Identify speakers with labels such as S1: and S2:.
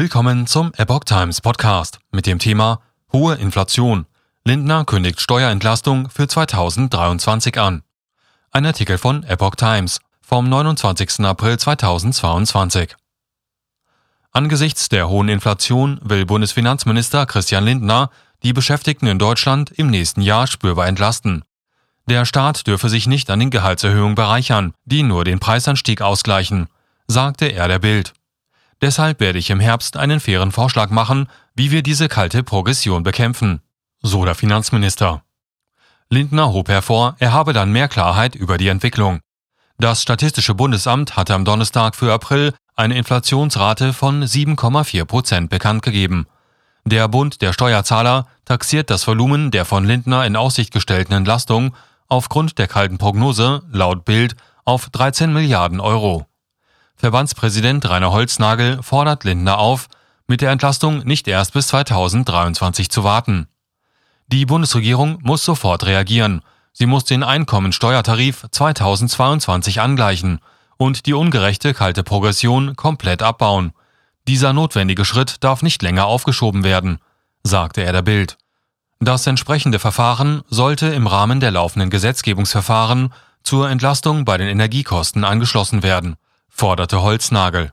S1: Willkommen zum Epoch Times Podcast mit dem Thema Hohe Inflation. Lindner kündigt Steuerentlastung für 2023 an. Ein Artikel von Epoch Times vom 29. April 2022. Angesichts der hohen Inflation will Bundesfinanzminister Christian Lindner die Beschäftigten in Deutschland im nächsten Jahr spürbar entlasten. Der Staat dürfe sich nicht an den Gehaltserhöhungen bereichern, die nur den Preisanstieg ausgleichen, sagte er der Bild. Deshalb werde ich im Herbst einen fairen Vorschlag machen, wie wir diese kalte Progression bekämpfen, so der Finanzminister. Lindner hob hervor, er habe dann mehr Klarheit über die Entwicklung. Das Statistische Bundesamt hatte am Donnerstag für April eine Inflationsrate von 7,4 Prozent bekannt gegeben. Der Bund der Steuerzahler taxiert das Volumen der von Lindner in Aussicht gestellten Entlastung aufgrund der kalten Prognose laut Bild auf 13 Milliarden Euro. Verbandspräsident Rainer Holznagel fordert Lindner auf, mit der Entlastung nicht erst bis 2023 zu warten. Die Bundesregierung muss sofort reagieren. Sie muss den Einkommensteuertarif 2022 angleichen und die ungerechte kalte Progression komplett abbauen. Dieser notwendige Schritt darf nicht länger aufgeschoben werden, sagte er der Bild. Das entsprechende Verfahren sollte im Rahmen der laufenden Gesetzgebungsverfahren zur Entlastung bei den Energiekosten angeschlossen werden forderte Holznagel.